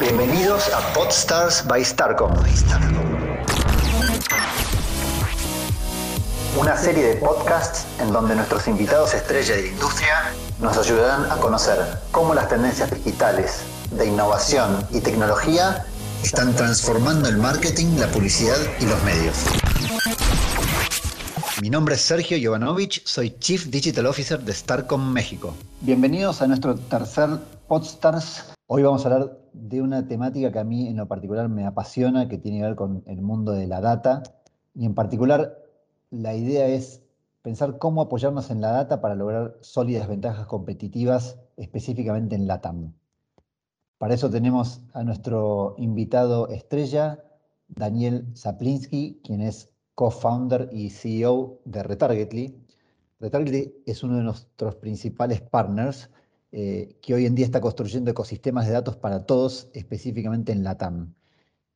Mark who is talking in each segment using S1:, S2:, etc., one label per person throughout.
S1: Bienvenidos a Podstars by Starcom. Una serie de podcasts en donde nuestros invitados estrella de la industria nos ayudarán a conocer cómo las tendencias digitales, de innovación y tecnología están transformando el marketing, la publicidad y los medios. Mi nombre es Sergio Jovanovich, soy Chief Digital Officer de Starcom México. Bienvenidos a nuestro tercer Podstars. Hoy vamos a hablar de una temática que a mí en lo particular me apasiona, que tiene que ver con el mundo de la data. Y en particular, la idea es pensar cómo apoyarnos en la data para lograr sólidas ventajas competitivas, específicamente en la TAM. Para eso tenemos a nuestro invitado estrella, Daniel Zaplinsky, quien es co-founder y CEO de Retargetly. Retargetly es uno de nuestros principales partners eh, que hoy en día está construyendo ecosistemas de datos para todos, específicamente en LATAM.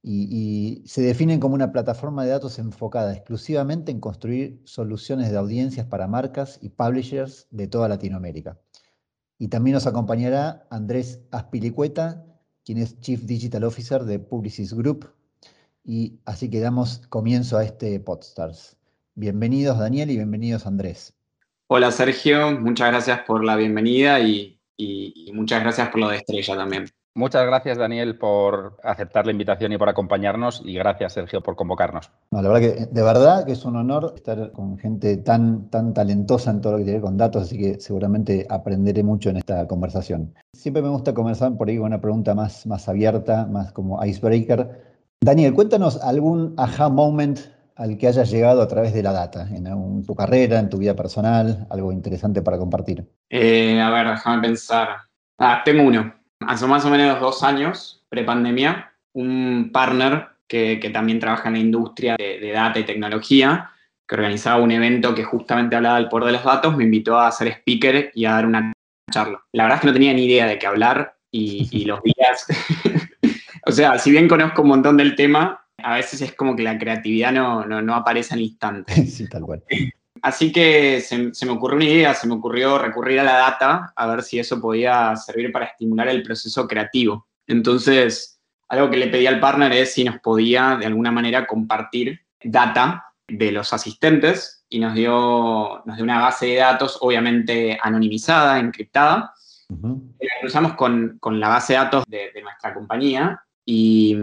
S1: Y, y, se definen como una plataforma de datos enfocada exclusivamente en construir soluciones de audiencias para marcas y publishers de toda Latinoamérica. Y también nos acompañará Andrés Aspilicueta, quien es Chief Digital Officer de Publicis Group, y así que damos comienzo a este Podstars. Bienvenidos Daniel y bienvenidos Andrés.
S2: Hola Sergio, muchas gracias por la bienvenida y, y, y, muchas gracias por lo de estrella también.
S3: Muchas gracias Daniel por aceptar la invitación y por acompañarnos y gracias Sergio por convocarnos.
S1: No, la verdad que de verdad que es un honor estar con gente tan, tan talentosa en todo lo que tiene con datos, así que seguramente aprenderé mucho en esta conversación. Siempre me gusta comenzar por ahí con una pregunta más, más abierta, más como icebreaker. Daniel, cuéntanos algún aha moment al que hayas llegado a través de la data, en, tu carrera, en tu vida personal, algo interesante para compartir.
S2: Eh, a ver, déjame pensar. Ah, tengo uno. Hace más o menos dos años, prepandemia, un partner que, también trabaja en la industria de, de, data y tecnología, que organizaba un evento que justamente hablaba del poder de los datos, me invitó a ser speaker y a dar una charla. La verdad es que no tenía ni idea de qué hablar y, y los días o sea, si bien conozco un montón del tema, a veces es como que la creatividad no, no, no aparece al instante.
S1: Sí, tal cual.
S2: Así que se, se, me ocurrió una idea, se me ocurrió recurrir a la data a ver si eso podía servir para estimular el proceso creativo. Entonces, algo que le pedí al partner es si nos podía de alguna manera compartir data de los asistentes y nos dio, nos dio una base de datos obviamente anonimizada, encriptada. Uh -huh. La cruzamos con, con, la base de datos de, de nuestra compañía y,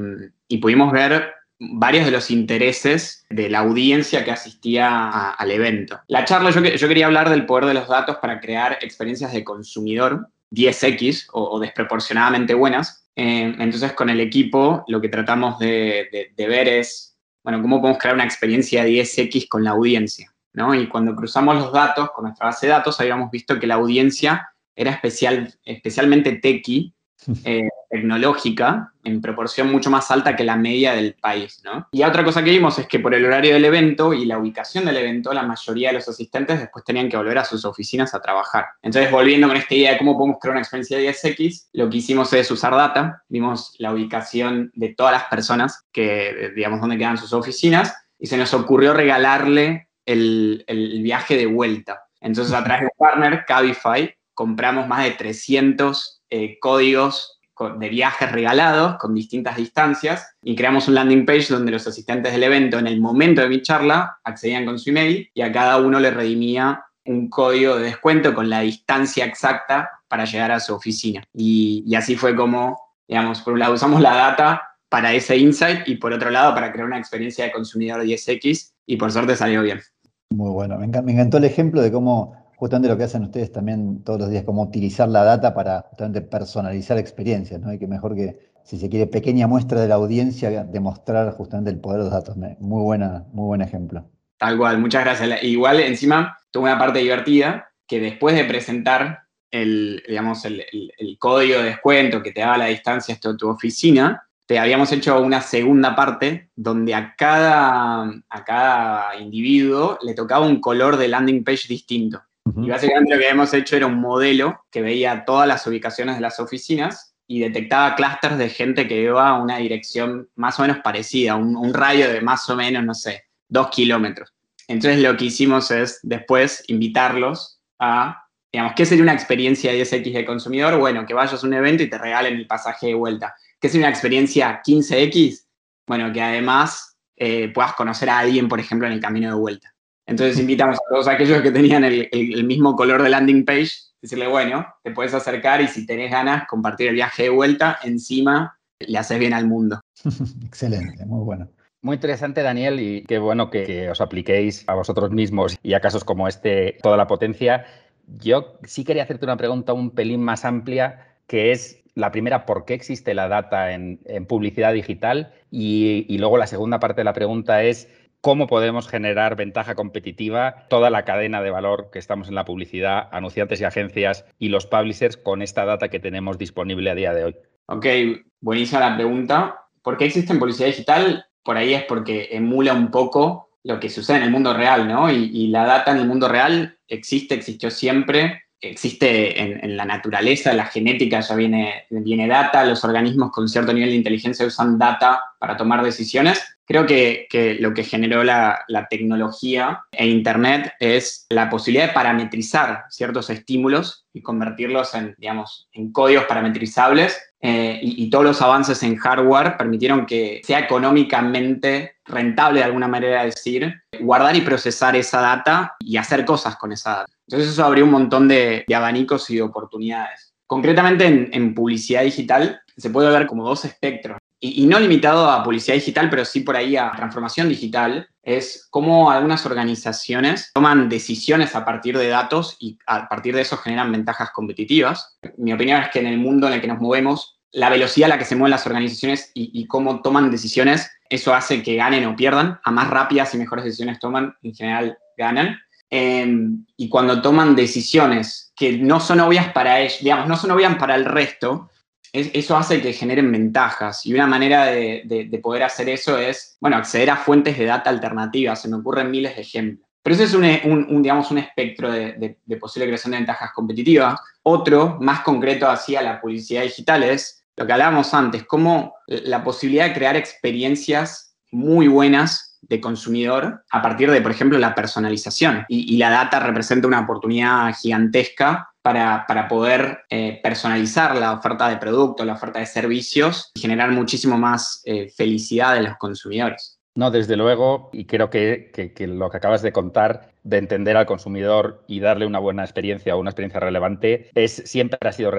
S2: y, pudimos ver varios de los intereses de la audiencia que asistía a, al evento. La charla, yo, yo, quería hablar del poder de los datos para crear experiencias de consumidor 10X o, o desproporcionadamente buenas. Eh, entonces, con el equipo, lo que tratamos de, de, de, ver es, bueno, cómo podemos crear una experiencia 10X con la audiencia. ¿no? Y cuando cruzamos los datos con nuestra base de datos, habíamos visto que la audiencia era especial, especialmente techie, eh, tecnológica en proporción mucho más alta que la media del país. ¿no? Y otra cosa que vimos es que por el horario del evento y la ubicación del evento, la mayoría de los asistentes después tenían que volver a sus oficinas a trabajar. Entonces, volviendo con esta idea de cómo podemos crear una experiencia de 10X, lo que hicimos es usar data, vimos la ubicación de todas las personas que, digamos, dónde quedan sus oficinas, y se nos ocurrió regalarle el, el viaje de vuelta. Entonces, a través de partner, Cabify, compramos más de 300 eh, códigos de viajes regalados con distintas distancias y creamos un landing page donde los asistentes del evento en el momento de mi charla accedían con su email y a cada uno le redimía un código de descuento con la distancia exacta para llegar a su oficina. Y, y así fue como, digamos, por un lado usamos la data para ese insight y por otro lado para crear una experiencia de consumidor 10X y por suerte salió bien.
S1: Muy bueno, me encantó el ejemplo de cómo justamente lo que hacen ustedes también todos los días, como utilizar la data para justamente personalizar experiencias, ¿no? Y que mejor que, si se quiere, pequeña muestra de la audiencia, demostrar justamente el poder de los datos. Muy, buena, muy buen ejemplo.
S2: Tal cual, muchas gracias. Igual, encima, tuvo una parte divertida, que después de presentar el, digamos, el código de descuento que te daba la distancia hasta tu oficina, te habíamos hecho una segunda parte donde a cada, a cada individuo le tocaba un color de landing page distinto. Y básicamente lo que habíamos hecho era un modelo que veía todas las ubicaciones de las oficinas y detectaba clústeres de gente que iba a una dirección más o menos parecida, un, un, radio de más o menos, no sé, dos kilómetros. Entonces lo que hicimos es después invitarlos a digamos, ¿qué sería una experiencia 10X de consumidor? Bueno, que vayas a un evento y te regalen el pasaje de vuelta. ¿Qué sería una experiencia 15X? Bueno, que además eh, puedas conocer a alguien, por ejemplo, en el camino de vuelta. Entonces invitamos a todos aquellos que tenían el, mismo color de landing page, decirle, bueno, te puedes acercar y si tenés ganas, compartir el viaje de vuelta, encima le haces bien al mundo.
S1: Excelente, muy bueno.
S3: Muy interesante, Daniel, y qué bueno que, os apliquéis a vosotros mismos y a casos como este toda la potencia. Yo sí quería hacerte una pregunta un pelín más amplia, que es la primera, ¿por qué existe la data en, publicidad digital? y, luego la segunda parte de la pregunta es, cómo podemos generar ventaja competitiva toda la cadena de valor que estamos en la publicidad, anunciantes y agencias y los publishers con esta data que tenemos disponible a día de hoy.
S2: Ok, buenísima la pregunta. ¿Por qué existe en publicidad digital? Por ahí es porque emula un poco lo que sucede en el mundo real, ¿no? Y, la data en el mundo real existe, existió siempre, existe en, la naturaleza, la genética ya viene, viene data, los organismos con cierto nivel de inteligencia usan data para tomar decisiones Creo que, lo que generó la, tecnología e Internet es la posibilidad de parametrizar ciertos estímulos y convertirlos en, digamos, en códigos parametrizables. Eh, y, todos los avances en hardware permitieron que sea económicamente rentable, de alguna manera decir, guardar y procesar esa data y hacer cosas con esa data. Entonces eso abrió un montón de, abanicos y de oportunidades. Concretamente en, en publicidad digital se puede ver como dos espectros y, no limitado a publicidad digital, pero sí por ahí a transformación digital, es cómo algunas organizaciones toman decisiones a partir de datos y a partir de eso generan ventajas competitivas. Mi opinión es que en el mundo en el que nos movemos, la velocidad a la que se mueven las organizaciones y, cómo toman decisiones, eso hace que ganen o pierdan. A más rápidas y mejores decisiones toman, en general ganan. Em, y cuando toman decisiones que no son obvias para ellos, digamos, no son obvias para el resto, eso hace que generen ventajas y una manera de, poder hacer eso es, bueno, acceder a fuentes de data alternativas. Se me ocurren miles de ejemplos. Pero ese es un, digamos, un espectro de, posible creación de ventajas competitivas. Otro, más concreto hacia la publicidad digital, es lo que hablábamos antes, como la posibilidad de crear experiencias muy buenas de consumidor a partir de, por ejemplo, la personalización. y la data representa una oportunidad gigantesca para, poder eh, personalizar la oferta de producto, la oferta de servicios y generar muchísimo más eh, felicidad de los consumidores.
S3: No, desde luego, y creo que, lo que acabas de contar, de entender al consumidor y darle una buena experiencia o una experiencia relevante, es, siempre, ha sido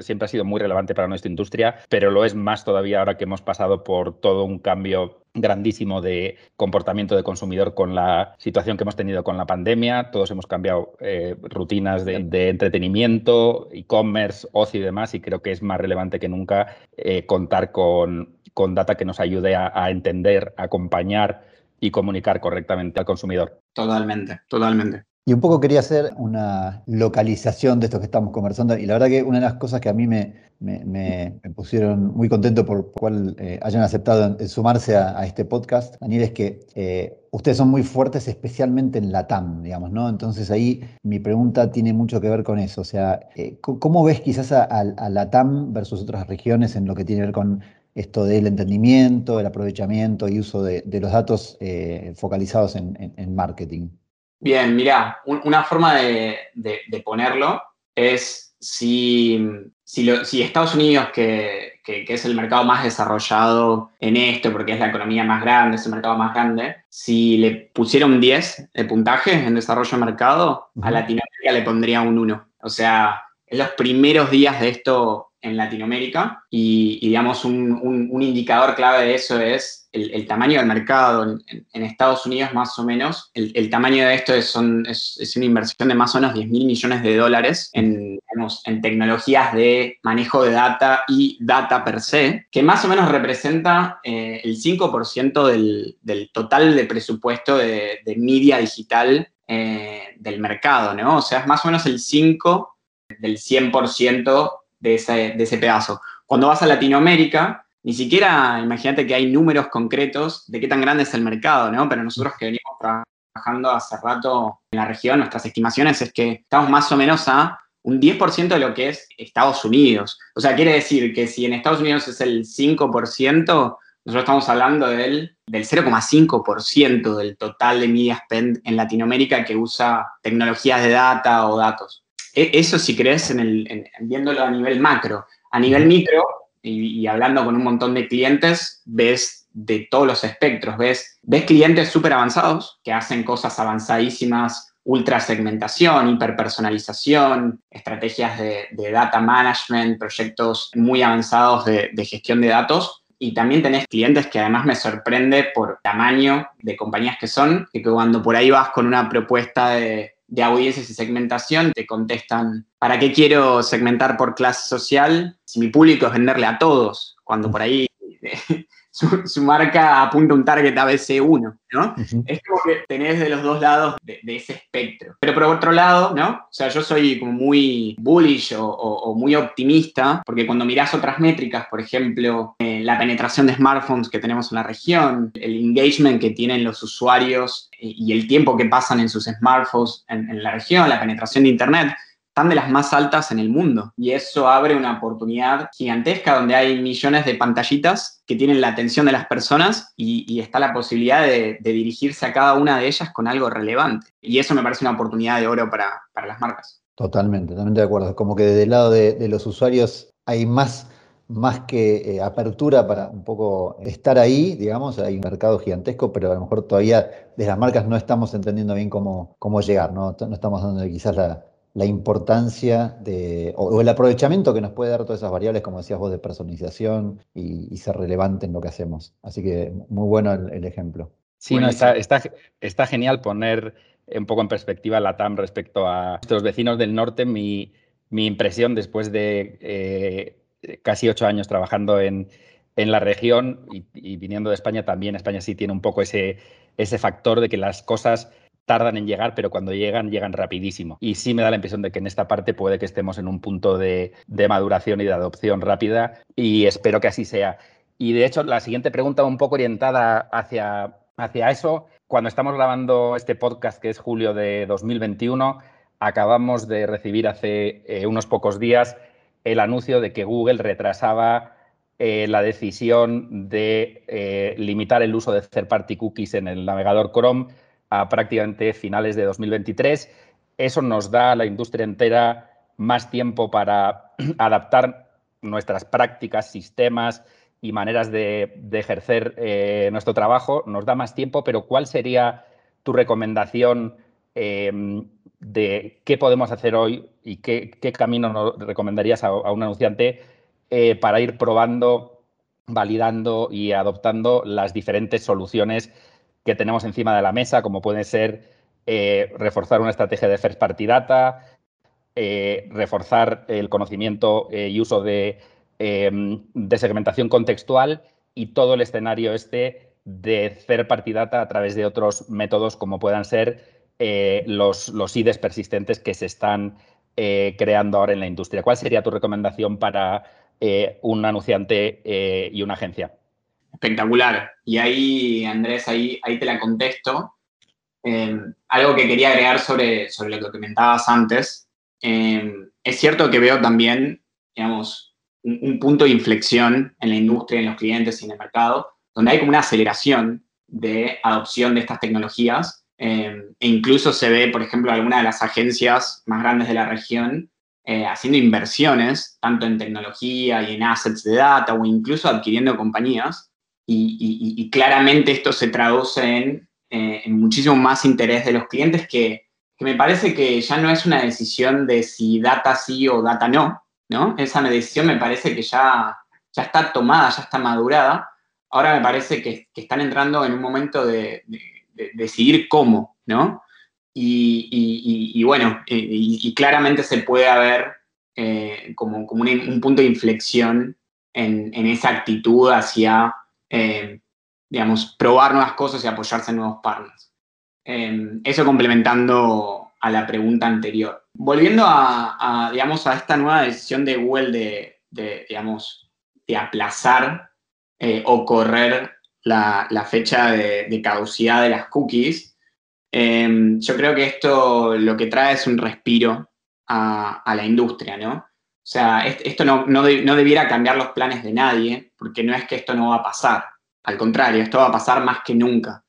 S3: siempre ha sido muy relevante para nuestra industria, pero lo es más todavía ahora que hemos pasado por todo un cambio grandísimo de comportamiento de consumidor con la situación que hemos tenido con la pandemia. Todos hemos cambiado eh, rutinas de, entretenimiento, e-commerce, ocio y demás, y creo que es más relevante que nunca eh, contar con, con, data que nos ayude a, a entender, acompañar y comunicar correctamente al consumidor.
S2: Totalmente, totalmente.
S1: Y un poco quería hacer una localización de esto que estamos conversando. Y la verdad que una de las cosas que a mí me, me, pusieron muy contento por cual eh, hayan aceptado sumarse a, este podcast, Daniel, es que eh, ustedes son muy fuertes, especialmente en la TAM, digamos, ¿no? Entonces ahí mi pregunta tiene mucho que ver con eso. O sea, eh, ¿cómo ves quizás a, la TAM versus otras regiones en lo que tiene que ver con esto del entendimiento, el aprovechamiento y uso de, los datos focalizados en marketing?
S2: Bien, mira, una forma de, ponerlo es si, si, Estados Unidos, que, es el mercado más desarrollado en esto, porque es la economía más grande, es el mercado más grande, si le pusiera un 10 de puntaje en desarrollo de mercado, a Latinoamérica le pondría un 1. O sea, en los primeros días de esto en Latinoamérica y, digamos, un, indicador clave de eso es el, tamaño del mercado. En, Estados Unidos, más o menos, el, tamaño de esto es, es, una inversión de más o menos 10 mil millones de dólares en, en tecnologías de manejo de data y data per se, que más o menos representa eh, el 5% del, del, total de presupuesto de, de media digital eh, del mercado, ¿no? O sea, es más o menos el 5 del 100% de ese, pedazo. Cuando vas a Latinoamérica, ni siquiera imagínate que hay números concretos de qué tan grande es el mercado, ¿no? Pero nosotros que venimos trabajando hace rato en la región, nuestras estimaciones es que estamos más o menos a un 10% de lo que es Estados Unidos. O sea, quiere decir que si en Estados Unidos es el 5%, nosotros estamos hablando del, del 0,5% del total de media spend en Latinoamérica que usa tecnologías de data o datos. E, eso si crees en el, viéndolo a nivel macro. A nivel micro, y, hablando con un montón de clientes, ves de todos los espectros, ves, ves clientes súper avanzados que hacen cosas avanzadísimas, ultra segmentación, hiperpersonalización, estrategias de, data management, proyectos muy avanzados de, de gestión de datos, y también tenés clientes que además me sorprende por tamaño de compañías que son, que cuando por ahí vas con una propuesta de, de audiencias y segmentación, te contestan, ¿para qué quiero segmentar por clase social si mi público es venderle a todos? Cuando por ahí su, marca apunta un target ABC1, ¿no? Es como que tenés de los dos lados de, ese espectro. Pero por otro lado, ¿no? O sea, yo soy como muy bullish o, muy optimista, porque cuando mirás otras métricas, por ejemplo, eh, la penetración de smartphones que tenemos en la región, el engagement que tienen los usuarios eh, y el tiempo que pasan en sus smartphones en la región, la penetración de Internet, están de las más altas en el mundo. Y eso abre una oportunidad gigantesca donde hay millones de pantallitas que tienen la atención de las personas y, está la posibilidad de, dirigirse a cada una de ellas con algo relevante. Y eso me parece una oportunidad de oro para, las marcas.
S1: Totalmente, totalmente de acuerdo. Como que desde el lado de, los usuarios hay más más que eh, apertura para un poco estar ahí, digamos, hay un mercado gigantesco, pero a lo mejor todavía desde las marcas no estamos entendiendo bien cómo, cómo llegar, ¿no? no estamos dando quizás la, la importancia de, o, el aprovechamiento que nos puede dar todas esas variables, como decías vos, de personalización y, ser relevante en lo que hacemos. Así que muy bueno el, ejemplo.
S3: Sí, no, está, está, genial poner un poco en perspectiva la TAM respecto a nuestros vecinos del norte. Mi, impresión después de eh, casi ocho años trabajando en, la región y, y, viniendo de España también, España sí tiene un poco ese, ese factor de que las cosas tardan en llegar, pero cuando llegan, llegan rapidísimo. Y sí me da la impresión de que en esta parte puede que estemos en un punto de, maduración y de adopción rápida y espero que así sea. Y de hecho, la siguiente pregunta un poco orientada hacia, hacia eso. Cuando estamos grabando este podcast, que es julio de 2021, acabamos de recibir hace eh, unos pocos días el anuncio de que Google retrasaba eh, la decisión de eh, limitar el uso de third-party cookies en el navegador Chrome a prácticamente finales de 2023. Eso nos da a la industria entera más tiempo para adaptar nuestras prácticas, sistemas y maneras de, ejercer eh, nuestro trabajo. Nos da más tiempo, pero ¿cuál sería tu recomendación em, de qué podemos hacer hoy y qué, camino nos recomendarías a, un anunciante eh, para ir probando, validando y adoptando las diferentes soluciones que tenemos encima de la mesa, como puede ser eh, reforzar una estrategia de first party data, eh, reforzar el conocimiento eh, y uso de, de, segmentación contextual y todo el escenario este de third party data a través de otros métodos como puedan ser los, los IDES persistentes que se están creando ahora en la industria. ¿Cuál sería tu recomendación para un anunciante y una agencia?
S2: Espectacular. Y ahí, Andrés, ahí, ahí te la contesto. Eh, algo que quería agregar sobre, sobre lo que comentabas antes. Eh, es cierto que veo también, digamos, un, punto de inflexión en la industria, en los clientes y en el mercado, donde hay como una aceleración de adopción de estas tecnologías. Eh, e incluso se ve, por ejemplo, algunas de las agencias más grandes de la región haciendo inversiones, tanto en tecnología y en assets de data, o incluso adquiriendo compañías, y, claramente esto se traduce eh, en, muchísimo más interés de los clientes que, me parece que ya no es una decisión de si data sí o data no, ¿no? Esa decisión me parece que ya, ya está tomada, ya está madurada. Ahora me parece que, están entrando en un momento de, decidir cómo, ¿no? Y, bueno, y, claramente se puede haber eh, como, como un, punto de inflexión en esa actitud hacia eh, digamos, probar nuevas cosas y apoyarse en nuevos partners. Eh, eso complementando a la pregunta anterior. Volviendo a, digamos, a esta nueva decisión de Google de, digamos, de aplazar eh, o correr la, fecha de, caducidad de las cookies, yo creo que esto lo que trae es un respiro a, a la industria, ¿no? O sea, esto no, no, debiera cambiar los planes de nadie, porque no es que esto no va a pasar. Al contrario, esto va a pasar más que nunca.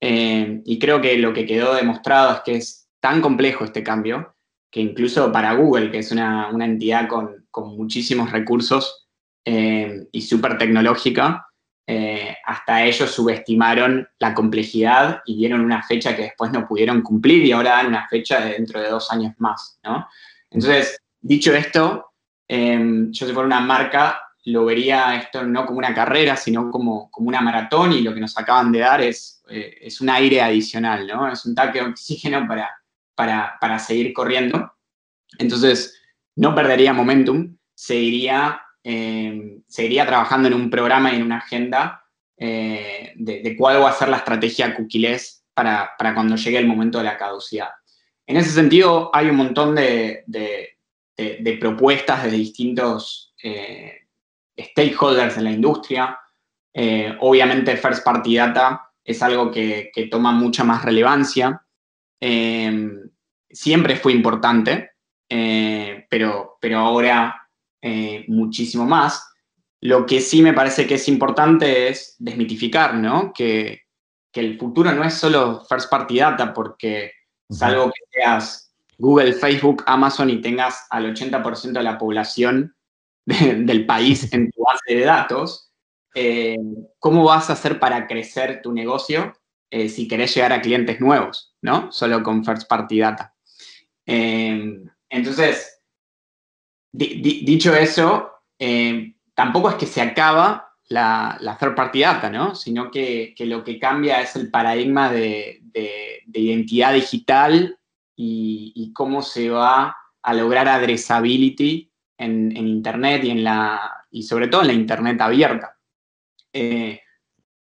S2: Eh, y creo que lo que quedó demostrado es que es tan complejo este cambio que incluso para Google, que es una, entidad con, muchísimos recursos eh, y súper tecnológica, eh, hasta ellos subestimaron la complejidad y dieron una fecha que después no pudieron cumplir y ahora dan una fecha de dentro de dos años más, ¿no? Entonces, dicho esto, em, yo si fuera una marca, lo vería esto no como una carrera, sino como, como una maratón y lo que nos acaban de dar es, eh, es un aire adicional, ¿no? Es un tanque de oxígeno para, para, para seguir corriendo. Entonces, no perdería momentum, seguiría eh, seguiría trabajando en un programa y en una agenda eh, de, cuál va a ser la estrategia cookieless para, para, cuando llegue el momento de la caducidad. En ese sentido, hay un montón de, de propuestas de distintos eh, stakeholders en la industria. obviamente, First Party Data es algo que, que toma mucha más relevancia. siempre fue importante, pero, pero ahora eh, muchísimo más. Lo que sí me parece que es importante es desmitificar, ¿no? Que, el futuro no es solo first party data, porque salvo que seas Google, Facebook, Amazon y tengas al 80% de la población del país en tu base de datos, eh, ¿cómo vas a hacer para crecer tu negocio eh, si querés llegar a clientes nuevos, ¿no? Solo con first party data. entonces, dicho eso, eh, tampoco es que se acaba la, la third party data, ¿no? Sino que, lo que cambia es el paradigma de, identidad digital y, cómo se va a lograr addressability en, Internet y, en la, y sobre todo en la Internet abierta. Eh,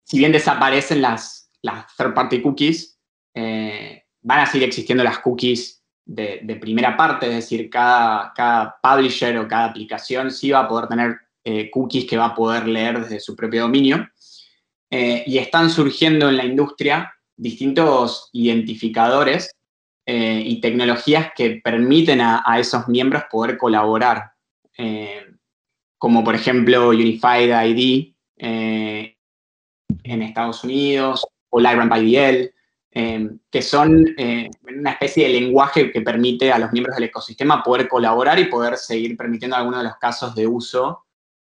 S2: si bien desaparecen las, las third party cookies, eh, van a seguir existiendo las cookies de, primera parte, es decir, cada, cada, publisher o cada aplicación sí va a poder tener eh, cookies que va a poder leer desde su propio dominio. Y están surgiendo en la industria distintos identificadores eh, y tecnologías que permiten a, esos miembros poder colaborar, como por ejemplo Unified ID en Estados Unidos o LiveRamp IDL. Que son eh, una especie de lenguaje que permite a los miembros del ecosistema poder colaborar y poder seguir permitiendo algunos de los casos de uso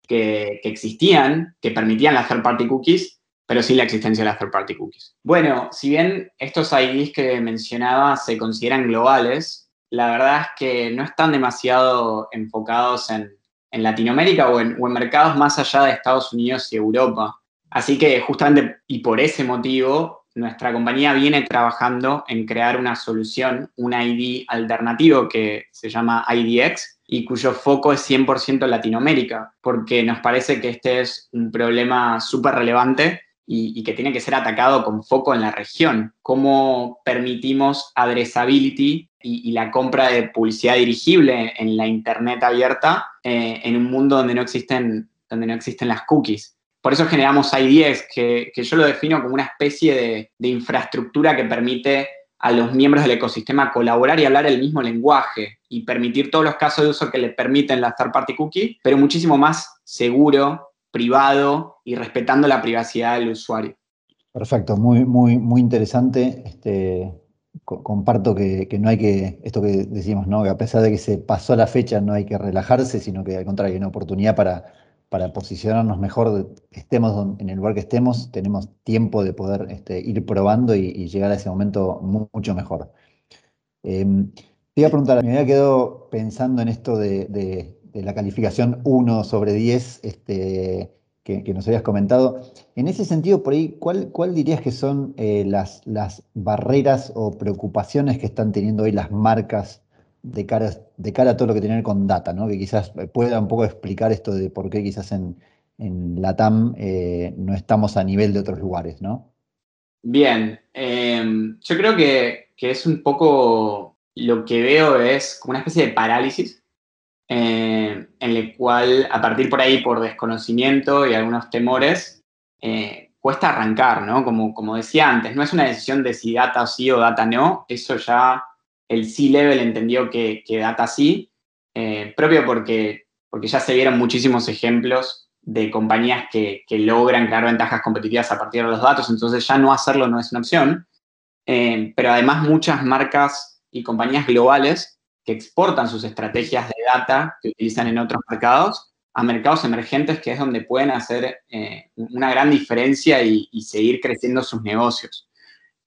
S2: que, existían, que permitían las third-party cookies, pero sin la existencia de las third-party cookies. Bueno, si bien estos IDs que mencionaba se consideran globales, la verdad es que no están demasiado enfocados en, Latinoamérica o en, o en mercados más allá de Estados Unidos y Europa. Así que justamente y por ese motivo nuestra compañía viene trabajando en crear una solución, un ID alternativo que se llama IDX y cuyo foco es 100% Latinoamérica, porque nos parece que este es un problema súper relevante y, que tiene que ser atacado con foco en la región. ¿Cómo permitimos addressability y, la compra de publicidad dirigible en la Internet abierta eh, en un mundo donde no existen, donde no existen las cookies? Por eso generamos IDX, que, que yo lo defino como una especie de, infraestructura que permite a los miembros del ecosistema colaborar y hablar el mismo lenguaje y permitir todos los casos de uso que le permiten la third party cookie, pero muchísimo más seguro, privado y respetando la privacidad del usuario.
S1: Perfecto, muy, muy, muy interesante. Este, comparto que, no hay que, esto que decimos, ¿no? que a pesar de que se pasó la fecha no hay que relajarse, sino que al contrario, hay una oportunidad para para posicionarnos mejor, estemos en el lugar que estemos, tenemos tiempo de poder este, ir probando y, llegar a ese momento mucho mejor. Em, te iba a preguntar, me había quedado pensando en esto de, la calificación 1 sobre 10 este, que, nos habías comentado. En ese sentido, por ahí, ¿cuál, cuál dirías que son eh, las, las barreras o preocupaciones que están teniendo hoy las marcas de cara, de cara a todo lo que tiene que ver con data, ¿no? que quizás pueda un poco explicar esto de por qué quizás en, en la TAM eh, no estamos a nivel de otros lugares, ¿no?
S2: Bien, em, yo creo que, que, es un poco lo que veo es como una especie de parálisis eh, en el cual a partir por ahí por desconocimiento y algunos temores eh, cuesta arrancar, ¿no? Como, como decía antes, no es una decisión de si data sí o data no, eso ya el C-Level entendió que, data sí, eh, propio porque, porque ya se vieron muchísimos ejemplos de compañías que, logran crear ventajas competitivas a partir de los datos, entonces ya no hacerlo no es una opción. Pero además muchas marcas y compañías globales que exportan sus estrategias de data que utilizan en otros mercados a mercados emergentes, que es donde pueden hacer eh, una gran diferencia y, seguir creciendo sus negocios.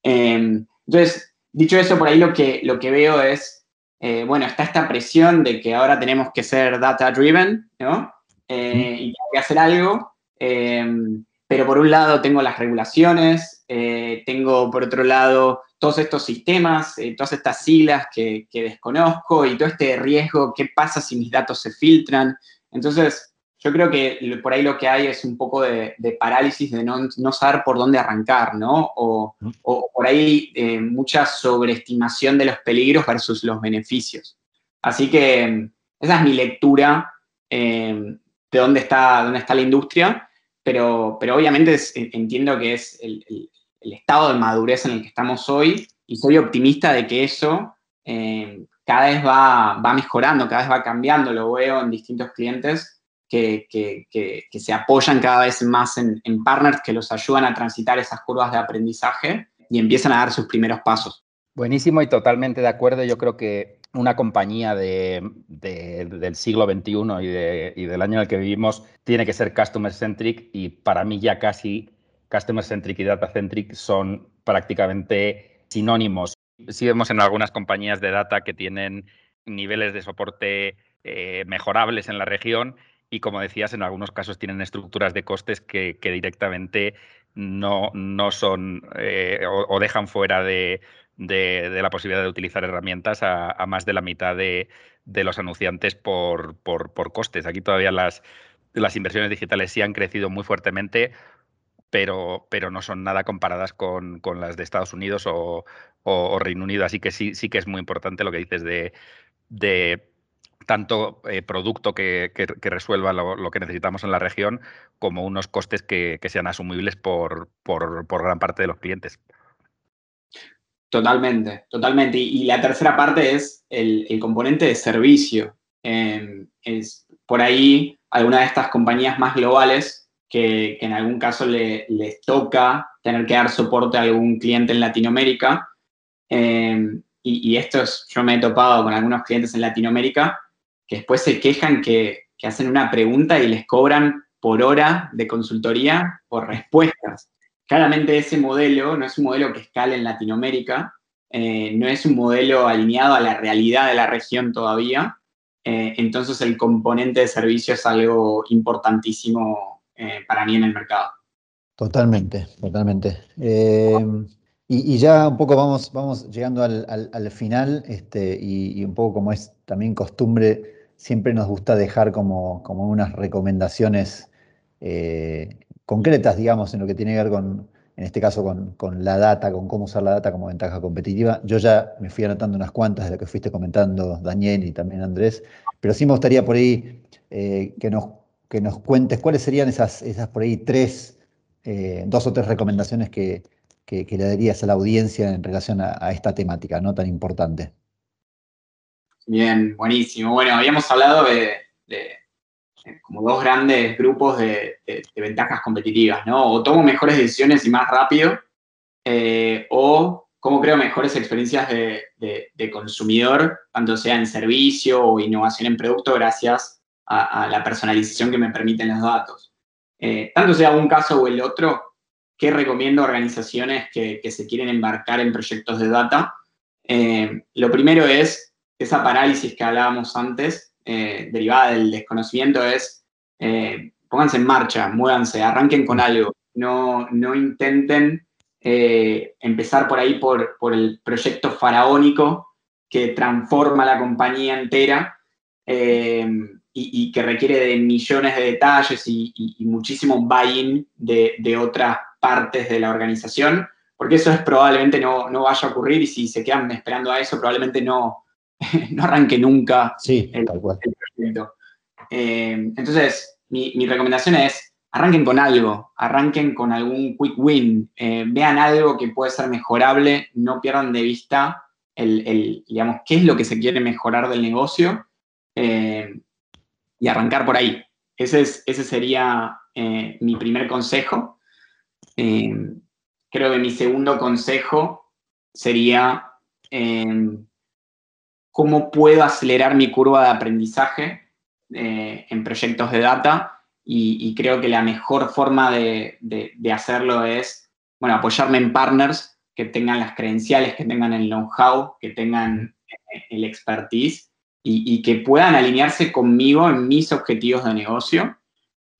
S2: Em, entonces, dicho eso, por ahí lo que, lo que veo es, eh, bueno, está esta presión de que ahora tenemos que ser data-driven, ¿no? Eh, y hay que hacer algo. Em, pero por un lado tengo las regulaciones, tengo por otro lado todos estos sistemas, todas estas siglas que, que, desconozco y todo este riesgo, qué pasa si mis datos se filtran. Entonces, yo creo que por ahí lo que hay es un poco de, parálisis, de no, saber por dónde arrancar, ¿no? O, por ahí eh, mucha sobreestimación de los peligros versus los beneficios. Así que esa es mi lectura eh, de dónde está, dónde está la industria, pero, pero obviamente entiendo que es el, estado de madurez en el que estamos hoy y soy optimista de que eso eh, cada vez va, mejorando, cada vez va cambiando, lo veo en distintos clientes que, se apoyan cada vez más en, partners que los ayudan a transitar esas curvas de aprendizaje y empiezan a dar sus primeros pasos.
S3: Buenísimo y totalmente de acuerdo. Yo creo que una compañía del siglo XXI y, y, del año en el que vivimos tiene que ser customer centric y para mí ya casi customer centric y data centric son prácticamente sinónimos sí vemos en algunas compañías de data que tienen niveles de soporte eh, mejorables en la región y, como decías, en algunos casos tienen estructuras de costes que, directamente no, no son eh, o, dejan fuera de, la posibilidad de utilizar herramientas a, más de la mitad de, los anunciantes por, por, costes. Aquí todavía las, las inversiones digitales sí han crecido muy fuertemente pero, pero no son nada comparadas con, las de Estados Unidos o, Reino Unido. Así que sí, sí que es muy importante lo que dices de, tanto eh, producto que, resuelva lo, que necesitamos en la región como unos costes que, sean asumibles por, gran parte de los clientes.
S2: Totalmente, totalmente. Y, la tercera parte es el, componente de servicio. Em, es por ahí alguna de estas compañías más globales que, en algún caso les toca tener que dar soporte a algún cliente en Latinoamérica. Eh, y, esto es, yo me he topado con algunos clientes en Latinoamérica que después se quejan que, hacen una pregunta y les cobran por hora de consultoría por respuestas. Claramente ese modelo no es un modelo que escale en Latinoamérica, eh, no es un modelo alineado a la realidad de la región todavía. Eh, entonces el componente de servicio es algo importantísimo eh, para mí en el mercado.
S1: Totalmente, totalmente. Eh, y, ya un poco vamos, vamos llegando al, final, este, y, un poco como es también costumbre, siempre nos gusta dejar como, como unas recomendaciones eh, concretas, digamos, en lo que tiene que ver con, en este caso, con, la data, con cómo usar la data como ventaja competitiva. Yo ya me fui anotando unas cuantas de lo que fuiste comentando, Daniel y también Andrés, pero sí me gustaría por ahí que nos que nos cuentes cuáles serían esas, esas por ahí tres, eh, dos o tres recomendaciones que, le darías a la audiencia en relación a, esta temática, ¿no? Tan importante.
S2: Bien, buenísimo. Bueno, habíamos hablado de, como dos grandes grupos de, ventajas competitivas, ¿no? O tomo mejores decisiones y más rápido, eh, o cómo creo mejores experiencias de, consumidor, tanto sea en servicio o innovación en producto, gracias a, la personalización que me permiten los datos. Eh, tanto sea un caso o el otro, ¿qué recomiendo a organizaciones que, se quieren embarcar en proyectos de data? Eh, lo primero es esa parálisis que hablábamos antes, eh, derivada del desconocimiento, es pónganse en marcha, muévanse, arranquen con algo, no, no intenten empezar por ahí por, por, el proyecto faraónico que transforma la compañía entera y, que requiere de millones de detalles y, muchísimo buy-in de, otras partes de la organización, porque eso es probablemente no, no, vaya a ocurrir y si se quedan esperando a eso, probablemente no, no arranque nunca
S1: sí, el, proyecto.
S2: Eh, entonces, mi, recomendación es, arranquen con algo, arranquen con algún quick win, eh, vean algo que puede ser mejorable, no pierdan de vista el, digamos, qué es lo que se quiere mejorar del negocio. Eh, y arrancar por ahí. Ese, es, ese sería eh, mi primer consejo. Eh, creo que mi segundo consejo sería eh, cómo puedo acelerar mi curva de aprendizaje en proyectos de data y, creo que la mejor forma de, hacerlo es, bueno, apoyarme en partners que tengan las credenciales, que tengan el know-how, que tengan el expertise y, que puedan alinearse conmigo en mis objetivos de negocio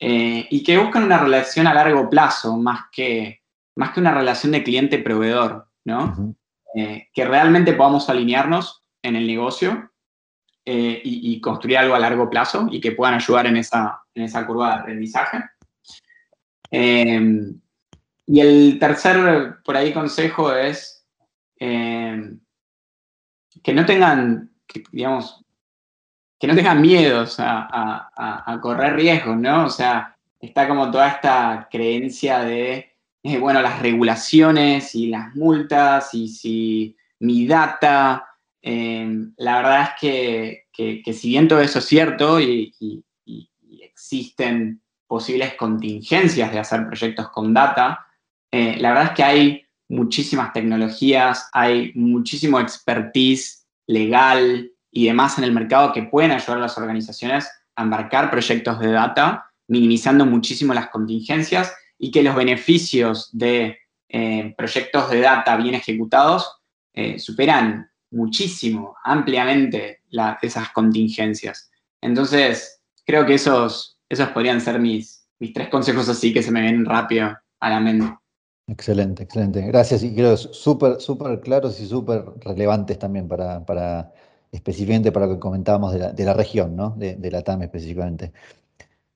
S2: eh, y que busquen una relación a largo plazo más que, más que una relación de cliente-proveedor, ¿no? que realmente podamos alinearnos en el negocio eh, y, construir algo a largo plazo y que puedan ayudar en esa, en esa curva de aprendizaje. Em, y el tercer, por ahí, consejo es em, que no tengan, digamos, que no tengan miedos a, correr riesgos, ¿no? O sea, está como toda esta creencia de, eh, bueno, las regulaciones y las multas y si mi data Em, la verdad es que, si bien todo eso es cierto y, existen posibles contingencias de hacer proyectos con data, eh, la verdad es que hay muchísimas tecnologías, hay muchísimo expertise legal y demás en el mercado que pueden ayudar a las organizaciones a embarcar proyectos de data, minimizando muchísimo las contingencias y que los beneficios de eh, proyectos de data bien ejecutados eh, superan muchísimo, ampliamente esas contingencias. Entonces, creo que esos, esos podrían ser mis, mis tres consejos así que se me ven rápido a la mente.
S1: Excelente, excelente. Gracias. Y creo súper, súper claros y súper relevantes también para, para, específicamente para lo que comentábamos de la, de región, ¿no? De, de la TAM específicamente.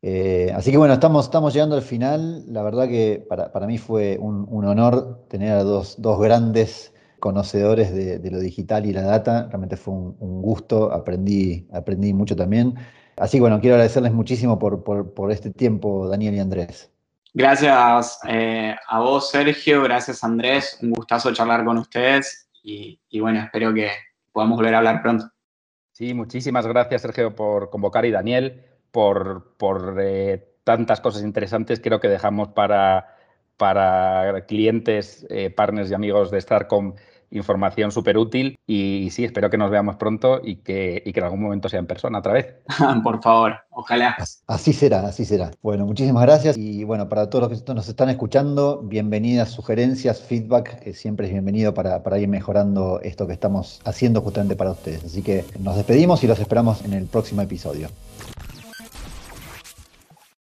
S1: Eh, así que bueno, estamos, estamos llegando al final. La verdad que para, para mí fue un, un honor tener a dos, dos grandes conocedores de, lo digital y la data. Realmente fue un, gusto, aprendí, aprendí mucho también. Así que bueno, quiero agradecerles muchísimo por, este tiempo, Daniel y Andrés.
S2: Gracias eh, a vos, Sergio, gracias Andrés, un gustazo charlar con ustedes y, bueno, espero que podamos volver a hablar pronto.
S3: Sí, muchísimas gracias Sergio por convocar y Daniel por, por eh, tantas cosas interesantes. Creo que dejamos para, para clientes, eh, partners y amigos de Starcom información súper útil y, sí, espero que nos veamos pronto y que, y que en algún momento sea en persona otra vez.
S2: Por favor, ojalá.
S1: Así será, así será. Bueno, muchísimas gracias y bueno, para todos los que nos están escuchando, bienvenidas, sugerencias, feedback, que siempre es bienvenido para, para ir mejorando esto que estamos haciendo justamente para ustedes. Así que nos despedimos y los esperamos en el próximo episodio.